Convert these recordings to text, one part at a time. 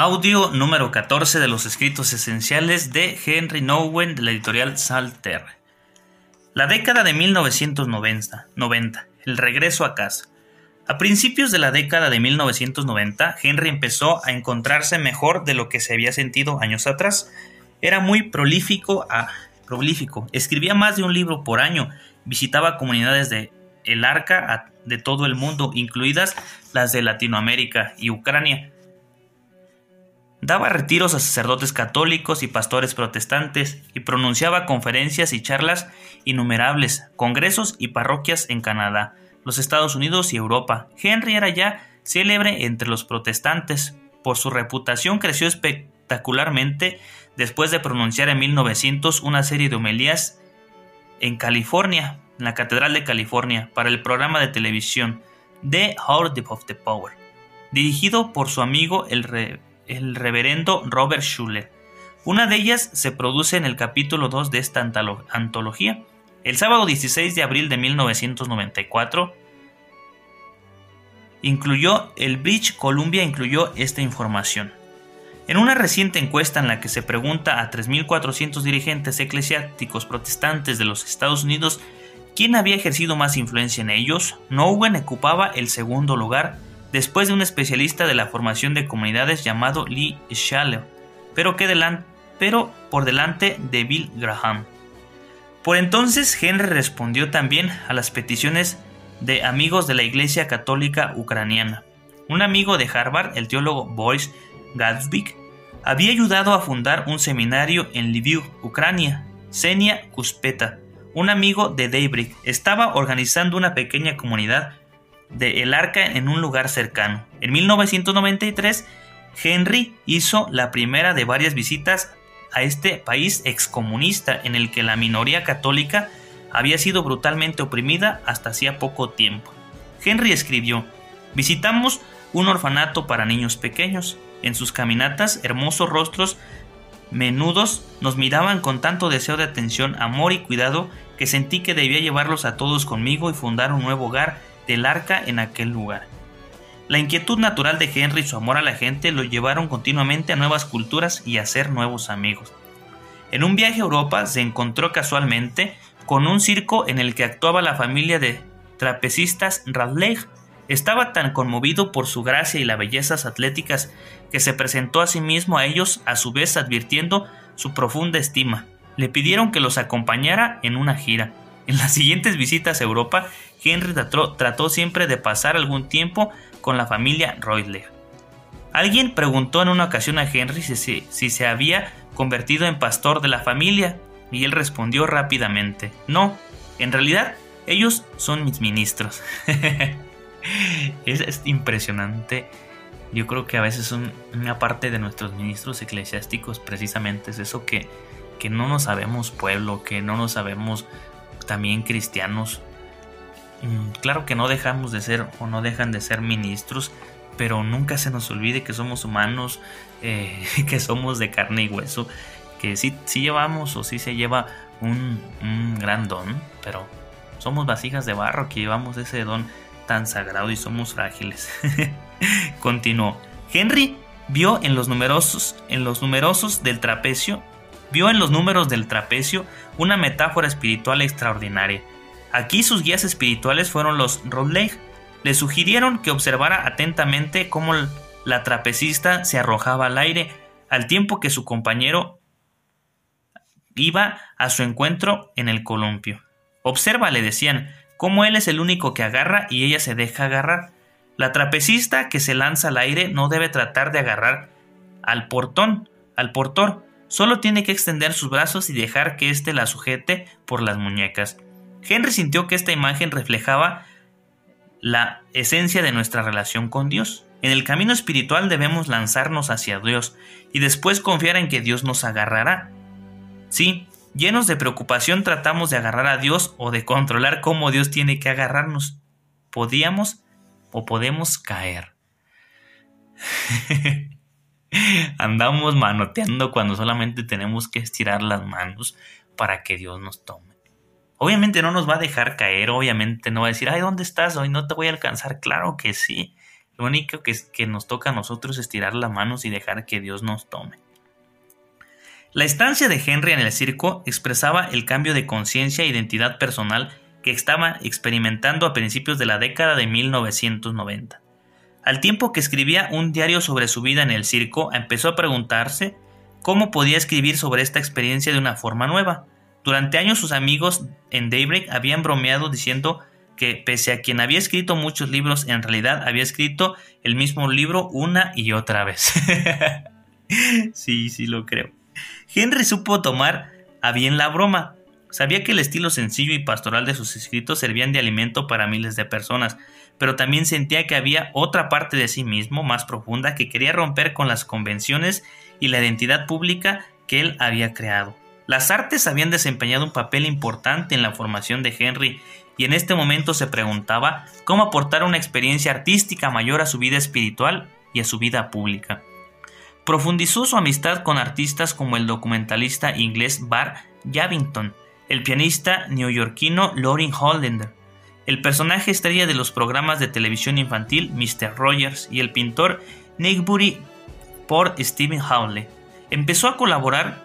Audio número 14 de los escritos esenciales de Henry Nowen de la editorial Salter. La década de 1990, 90, el regreso a casa. A principios de la década de 1990, Henry empezó a encontrarse mejor de lo que se había sentido años atrás. Era muy prolífico, a, prolífico, escribía más de un libro por año, visitaba comunidades de el arca de todo el mundo, incluidas las de Latinoamérica y Ucrania Daba retiros a sacerdotes católicos y pastores protestantes y pronunciaba conferencias y charlas innumerables, congresos y parroquias en Canadá, los Estados Unidos y Europa. Henry era ya célebre entre los protestantes. Por su reputación creció espectacularmente después de pronunciar en 1900 una serie de homilías en California, en la Catedral de California, para el programa de televisión The Heart of the Power, dirigido por su amigo el, el reverendo Robert Schuller. Una de ellas se produce en el capítulo 2 de esta antología. El sábado 16 de abril de 1994 incluyó el Bridge Columbia incluyó esta información. En una reciente encuesta en la que se pregunta a 3.400 dirigentes eclesiásticos protestantes de los Estados Unidos quién había ejercido más influencia en ellos, Nowen ocupaba el segundo lugar después de un especialista de la formación de comunidades llamado Lee Schaller, pero, pero por delante de Bill Graham. Por entonces Henry respondió también a las peticiones de amigos de la Iglesia Católica Ucraniana. Un amigo de Harvard, el teólogo Boris Gadsvik, había ayudado a fundar un seminario en Lviv, Ucrania. Senia Kuspeta, un amigo de Daybreak, estaba organizando una pequeña comunidad de El Arca en un lugar cercano. En 1993, Henry hizo la primera de varias visitas a este país excomunista en el que la minoría católica había sido brutalmente oprimida hasta hacía poco tiempo. Henry escribió, visitamos un orfanato para niños pequeños. En sus caminatas, hermosos rostros menudos nos miraban con tanto deseo de atención, amor y cuidado que sentí que debía llevarlos a todos conmigo y fundar un nuevo hogar del arca en aquel lugar. La inquietud natural de Henry y su amor a la gente lo llevaron continuamente a nuevas culturas y a hacer nuevos amigos. En un viaje a Europa se encontró casualmente con un circo en el que actuaba la familia de trapecistas Radley. Estaba tan conmovido por su gracia y las bellezas atléticas que se presentó a sí mismo a ellos, a su vez advirtiendo su profunda estima. Le pidieron que los acompañara en una gira. En las siguientes visitas a Europa, Henry trató, siempre de pasar algún tiempo con la familia Reutler. Alguien preguntó en una ocasión a Henry si, se había convertido en pastor de la familia y él respondió rápidamente, no, en realidad ellos son mis ministros. es, impresionante. Yo creo que a veces una parte de nuestros ministros eclesiásticos precisamente es eso que, que no nos sabemos pueblo, que no nos sabemos también cristianos Mm, claro que no dejamos de ser o no dejan de ser ministros, pero nunca se nos olvide que somos humanos, eh, que somos de carne y hueso, que sí, llevamos o sí se lleva un, gran don, pero somos vasijas de barro que llevamos ese don tan sagrado y somos frágiles. Continuó. Henry vio en los numerosos, en los numerosos del trapecio, vio en los números del trapecio una metáfora espiritual extraordinaria Aquí sus guías espirituales fueron los Rodley. Le sugirieron que observara atentamente cómo la trapecista se arrojaba al aire al tiempo que su compañero iba a su encuentro en el columpio. Observa, le decían, cómo él es el único que agarra y ella se deja agarrar. La trapecista que se lanza al aire no debe tratar de agarrar al portón, al portor, solo tiene que extender sus brazos y dejar que éste la sujete por las muñecas. Henry sintió que esta imagen reflejaba la esencia de nuestra relación con Dios. En el camino espiritual debemos lanzarnos hacia Dios y después confiar en que Dios nos agarrará. Sí, llenos de preocupación tratamos de agarrar a Dios o de controlar cómo Dios tiene que agarrarnos. Podíamos o podemos caer. Andamos manoteando cuando solamente tenemos que estirar las manos para que Dios nos tome. Obviamente no nos va a dejar caer, obviamente no va a decir, ay, ¿dónde estás? Hoy no te voy a alcanzar. Claro que sí. Lo único que, que nos toca a nosotros es estirar las manos y dejar que Dios nos tome. La estancia de Henry en el circo expresaba el cambio de conciencia e identidad personal que estaba experimentando a principios de la década de 1990. Al tiempo que escribía un diario sobre su vida en el circo, empezó a preguntarse cómo podía escribir sobre esta experiencia de una forma nueva. Durante años sus amigos en Daybreak habían bromeado diciendo que pese a quien había escrito muchos libros, en realidad había escrito el mismo libro una y otra vez. sí, sí lo creo. Henry supo tomar a bien la broma. Sabía que el estilo sencillo y pastoral de sus escritos servían de alimento para miles de personas, pero también sentía que había otra parte de sí mismo más profunda que quería romper con las convenciones y la identidad pública que él había creado. Las artes habían desempeñado un papel importante en la formación de Henry y en este momento se preguntaba cómo aportar una experiencia artística mayor a su vida espiritual y a su vida pública. Profundizó su amistad con artistas como el documentalista inglés Bar Javington, el pianista neoyorquino Lorin Hollander, el personaje estrella de los programas de televisión infantil Mr. Rogers y el pintor Nick Bury por Stephen Howley. Empezó a colaborar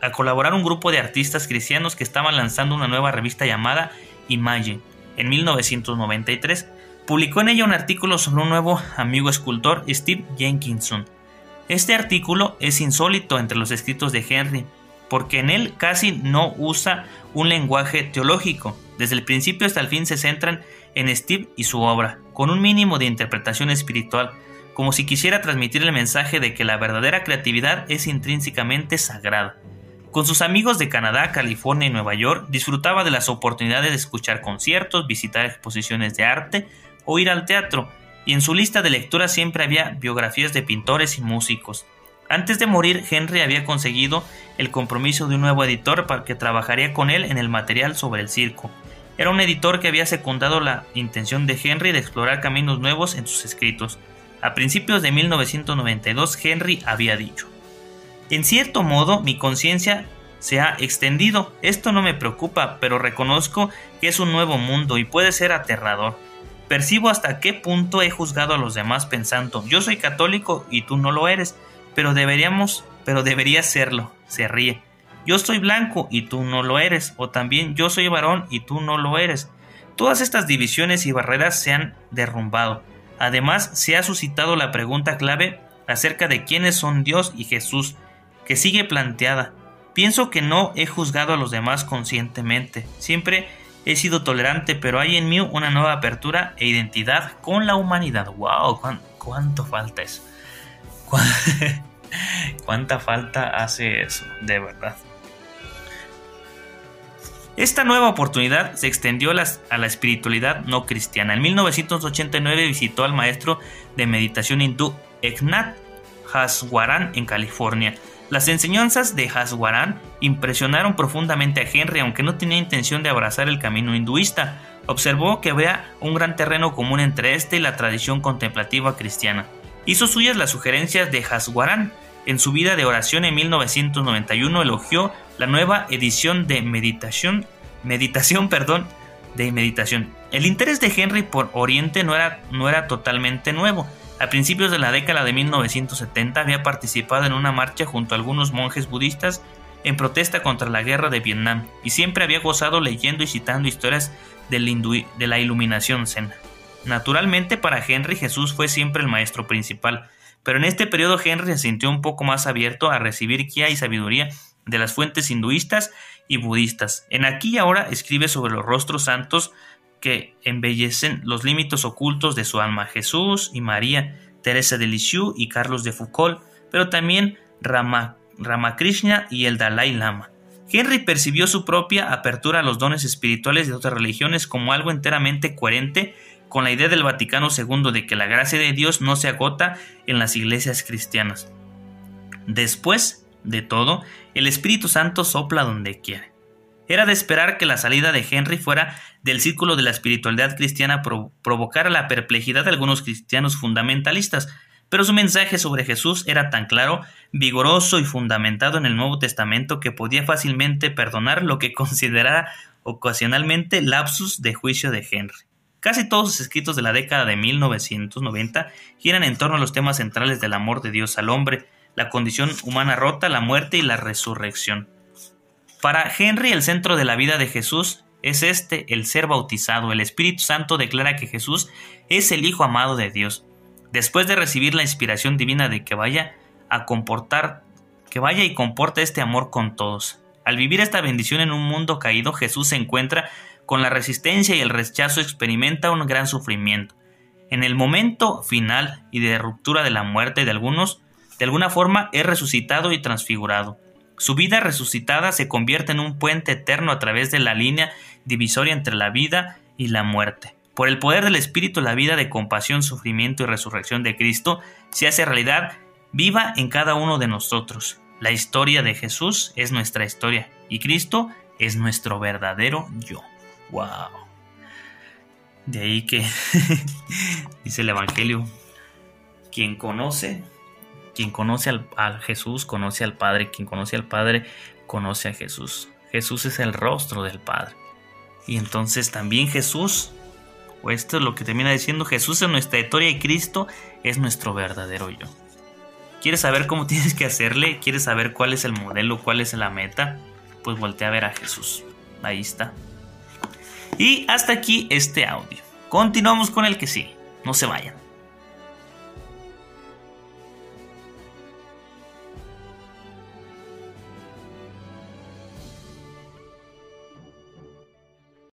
a colaborar un grupo de artistas cristianos que estaban lanzando una nueva revista llamada Imagine en 1993. Publicó en ella un artículo sobre un nuevo amigo escultor, Steve Jenkinson. Este artículo es insólito entre los escritos de Henry, porque en él casi no usa un lenguaje teológico. Desde el principio hasta el fin se centran en Steve y su obra, con un mínimo de interpretación espiritual, como si quisiera transmitir el mensaje de que la verdadera creatividad es intrínsecamente sagrada. Con sus amigos de Canadá, California y Nueva York, disfrutaba de las oportunidades de escuchar conciertos, visitar exposiciones de arte o ir al teatro, y en su lista de lectura siempre había biografías de pintores y músicos. Antes de morir, Henry había conseguido el compromiso de un nuevo editor para que trabajaría con él en el material sobre el circo. Era un editor que había secundado la intención de Henry de explorar caminos nuevos en sus escritos. A principios de 1992, Henry había dicho, en cierto modo, mi conciencia se ha extendido. Esto no me preocupa, pero reconozco que es un nuevo mundo y puede ser aterrador. Percibo hasta qué punto he juzgado a los demás pensando, yo soy católico y tú no lo eres, pero deberíamos, pero deberías serlo. Se ríe. Yo soy blanco y tú no lo eres, o también yo soy varón y tú no lo eres. Todas estas divisiones y barreras se han derrumbado. Además, se ha suscitado la pregunta clave acerca de quiénes son Dios y Jesús, que sigue planteada. Pienso que no he juzgado a los demás conscientemente. Siempre he sido tolerante, pero hay en mí una nueva apertura e identidad con la humanidad. ¡Wow! ¿Cuánto falta eso? ¿Cuánta falta hace eso? De verdad. Esta nueva oportunidad se extendió a la, espiritualidad no cristiana. En 1989 visitó al maestro de meditación hindú Eknath Haswaran en California. Las enseñanzas de Haswaran impresionaron profundamente a Henry, aunque no tenía intención de abrazar el camino hinduista. Observó que había un gran terreno común entre este y la tradición contemplativa cristiana. Hizo suyas las sugerencias de Haswaran. En su vida de oración en 1991 elogió la nueva edición de meditación, meditación, perdón, de meditación. El interés de Henry por Oriente no era, no era totalmente nuevo. A principios de la década de 1970 había participado en una marcha junto a algunos monjes budistas en protesta contra la guerra de Vietnam y siempre había gozado leyendo y citando historias de la iluminación zen. Naturalmente para Henry Jesús fue siempre el maestro principal, pero en este periodo Henry se sintió un poco más abierto a recibir guía y sabiduría de las fuentes hinduistas y budistas. En aquí y ahora escribe sobre los rostros santos que embellecen los límites ocultos de su alma, Jesús y María, Teresa de Lisieux y Carlos de Foucault, pero también Ramakrishna y el Dalai Lama. Henry percibió su propia apertura a los dones espirituales de otras religiones como algo enteramente coherente con la idea del Vaticano II de que la gracia de Dios no se agota en las iglesias cristianas. Después de todo, el Espíritu Santo sopla donde quiere. Era de esperar que la salida de Henry fuera del círculo de la espiritualidad cristiana provocara la perplejidad de algunos cristianos fundamentalistas, pero su mensaje sobre Jesús era tan claro, vigoroso y fundamentado en el Nuevo Testamento que podía fácilmente perdonar lo que considerara ocasionalmente lapsus de juicio de Henry. Casi todos sus escritos de la década de 1990 giran en torno a los temas centrales del amor de Dios al hombre, la condición humana rota, la muerte y la resurrección. Para Henry el centro de la vida de Jesús es este, el ser bautizado. El Espíritu Santo declara que Jesús es el Hijo amado de Dios. Después de recibir la inspiración divina de que vaya a comportar, que vaya y comporte este amor con todos. Al vivir esta bendición en un mundo caído, Jesús se encuentra con la resistencia y el rechazo, experimenta un gran sufrimiento. En el momento final y de ruptura de la muerte de algunos, de alguna forma es resucitado y transfigurado. Su vida resucitada se convierte en un puente eterno a través de la línea divisoria entre la vida y la muerte. Por el poder del Espíritu, la vida de compasión, sufrimiento y resurrección de Cristo se hace realidad viva en cada uno de nosotros. La historia de Jesús es nuestra historia y Cristo es nuestro verdadero yo. ¡Wow! De ahí que dice el Evangelio, quien conoce quien conoce al, a Jesús conoce al Padre, quien conoce al Padre conoce a Jesús. Jesús es el rostro del Padre. Y entonces también Jesús, o esto es lo que termina diciendo, Jesús es nuestra historia y Cristo es nuestro verdadero yo. ¿Quieres saber cómo tienes que hacerle? ¿Quieres saber cuál es el modelo, cuál es la meta? Pues voltea a ver a Jesús. Ahí está. Y hasta aquí este audio. Continuamos con el que sí. No se vayan.